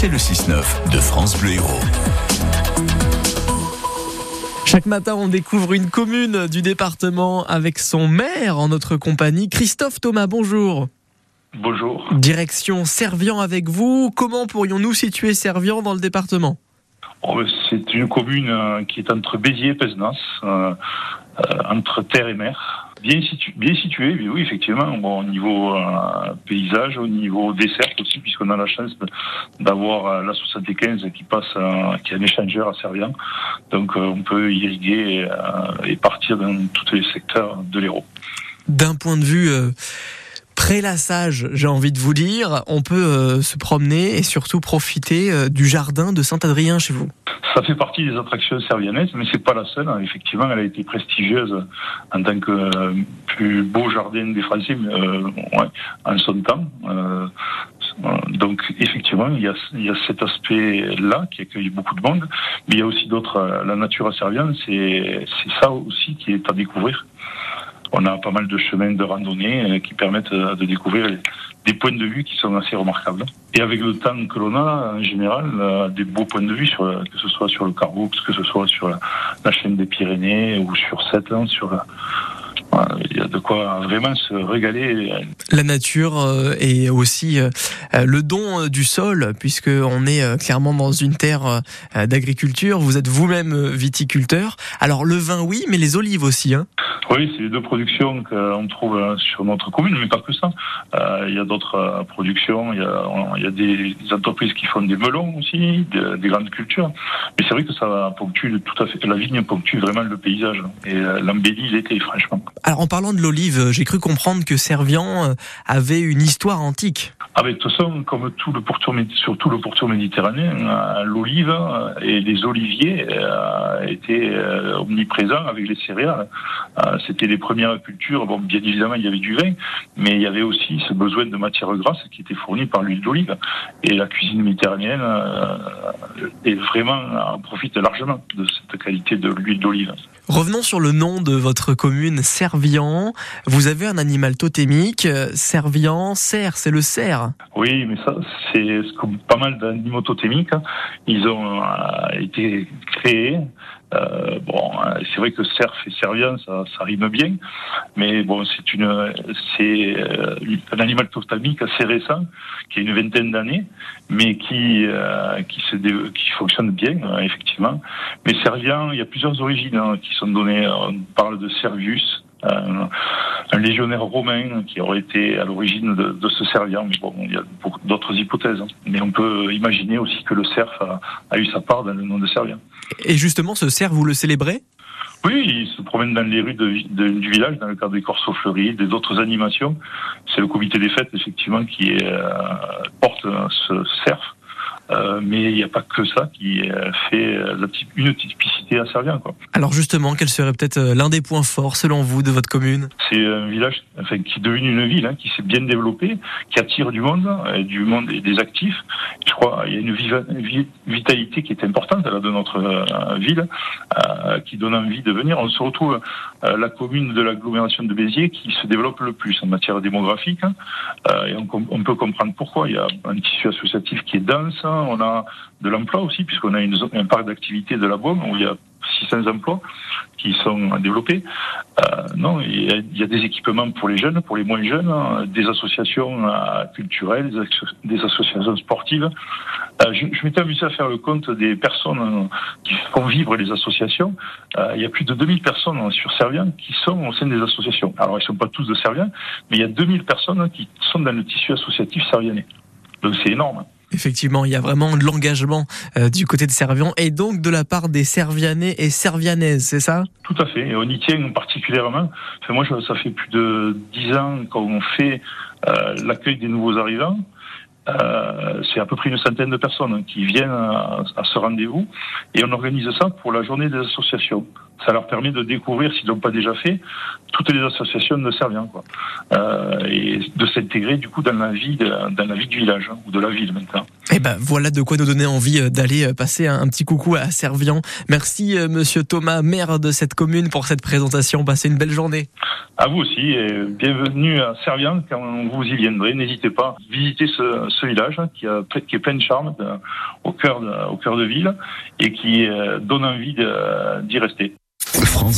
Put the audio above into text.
c'est le 6-9 de France Bleu Héros. Chaque matin, on découvre une commune du département avec son maire en notre compagnie. Christophe Thomas, bonjour. Bonjour. Direction Servian avec vous. Comment pourrions-nous situer Servian dans le département? Oh, ben, C'est une commune euh, qui est entre Béziers et Pesnas, euh, euh, entre terre et mer. Bien, situé, bien situé, oui, effectivement, au niveau euh, paysage, au niveau dessert aussi, puisqu'on a la chance d'avoir euh, la 75 qui passe, euh, qui est un échangeur à Servian. Donc, on peut irriguer et partir dans tous les secteurs de l'Hérault. D'un point de vue prélassage, j'ai envie de vous dire, on peut se promener et surtout profiter du jardin de Saint-Adrien chez vous. Ça fait partie des attractions servianaises, mais c'est pas la seule. Effectivement, elle a été prestigieuse en tant que euh, plus beau jardin des Français euh, ouais, en son temps. Euh, donc effectivement, il y a, il y a cet aspect-là qui accueille beaucoup de monde, mais il y a aussi d'autres. La nature à Servian, c'est ça aussi qui est à découvrir on a pas mal de chemins de randonnée qui permettent de découvrir des points de vue qui sont assez remarquables. Et avec le temps que l'on a, en général, euh, des beaux points de vue, sur, que ce soit sur le Carboux, que ce soit sur la, chaîne des Pyrénées ou sur Sept, sur la, il y a de quoi vraiment se régaler. La nature euh, est aussi euh, le don du sol, puisque on est clairement dans une terre d'agriculture. Vous êtes vous-même viticulteur. Alors le vin, oui, mais les olives aussi. Hein oui, c'est les deux productions qu'on trouve euh, sur notre commune, mais pas que ça. Euh, il y a d'autres euh, productions, il y a, il y a des entreprises qui font des melons aussi, des, grandes cultures. Mais c'est vrai que ça ponctue tout à fait, la vigne ponctue vraiment le paysage et l'embellit l'été, franchement. Alors en parlant de l'olive, j'ai cru comprendre que Servian avait une histoire antique. Ah ben, de toute façon, comme tout le pourtour, surtout le pourtour méditerranéen, l'olive et les oliviers étaient omniprésents avec les céréales c'était les premières cultures. Bon, bien évidemment, il y avait du vin, mais il y avait aussi ce besoin de matière grasse qui était fournie par l'huile d'olive. Et la cuisine méditerranéenne euh, est vraiment profite largement de cette qualité de l'huile d'olive. Revenons sur le nom de votre commune, Servian. Vous avez un animal totémique, Servian, cerf, c'est le cerf. Oui, mais ça, c'est pas mal d'animaux totémiques. Hein. Ils ont euh, été créés euh, bon, c'est vrai que cerf et servien, ça, rime bien, mais bon, c'est une, c'est euh, un animal totémique assez récent, qui a une vingtaine d'années, mais qui euh, qui se qui fonctionne bien, effectivement. Mais servien, il y a plusieurs origines hein, qui sont données. On parle de Servius, un, un, légionnaire romain qui aurait été à l'origine de, de, ce servien. Mais bon, il y a d'autres hypothèses. Mais on peut imaginer aussi que le cerf a, a eu sa part dans le nom de servien. Et justement, ce cerf, vous le célébrez? Oui, il se promène dans les rues de, de, du village dans le cadre des corsos fleuris, des autres animations. C'est le comité des fêtes, effectivement, qui est, euh, porte ce cerf. Euh, mais il n'y a pas que ça qui euh, fait euh, la une typicité à Servien. Quoi. Alors justement, quel serait peut-être l'un des points forts selon vous de votre commune? C'est un village enfin, qui est devenu une ville, hein, qui s'est bien développée, qui attire du monde, du monde et des actifs. Je crois qu'il y a une vitalité qui est importante là, de notre ville, qui donne envie de venir. On se retrouve la commune de l'agglomération de Béziers qui se développe le plus en matière démographique. Hein. et on, on, peut comprendre pourquoi. Il y a un tissu associatif qui est dense. On a de l'emploi aussi, puisqu'on a un parc d'activité de la Beaume où il y a 600 emplois qui sont développés. Euh, non, il y, a, des équipements pour les jeunes, pour les moins jeunes, hein, des associations euh, culturelles, des, associations sportives. Euh, je, m'étais amusé à faire le compte des personnes qui font vivre les associations. il y a plus de 2000 personnes sur Servien qui sont au sein des associations. Alors, ils ne sont pas tous de Servien, mais il y a 2000 personnes qui sont dans le tissu associatif servianais. Donc, c'est énorme. Effectivement, il y a vraiment de l'engagement euh, du côté de Servian et donc de la part des Servianais et Servianaises, c'est ça? Tout à fait, et on y tient particulièrement. Enfin, moi, ça fait plus de dix ans qu'on fait euh, l'accueil des nouveaux arrivants. Euh, c'est à peu près une centaine de personnes qui viennent à, ce rendez-vous et on organise ça pour la journée des associations. Ça leur permet de découvrir, s'ils l'ont pas déjà fait, toutes les associations de Servien, quoi, euh, et de s'intégrer du coup dans la vie, de, dans la vie du village hein, ou de la ville maintenant. Et eh ben voilà de quoi nous donner envie euh, d'aller euh, passer un, petit coucou à Servian. Merci euh, Monsieur Thomas, maire de cette commune, pour cette présentation. Passez une belle journée. À vous aussi et bienvenue à Servian quand vous y viendrez. N'hésitez pas à visiter ce, ce village hein, qui, a, qui est plein de charme au cœur de, au cœur de ville et qui donne envie d'y rester. France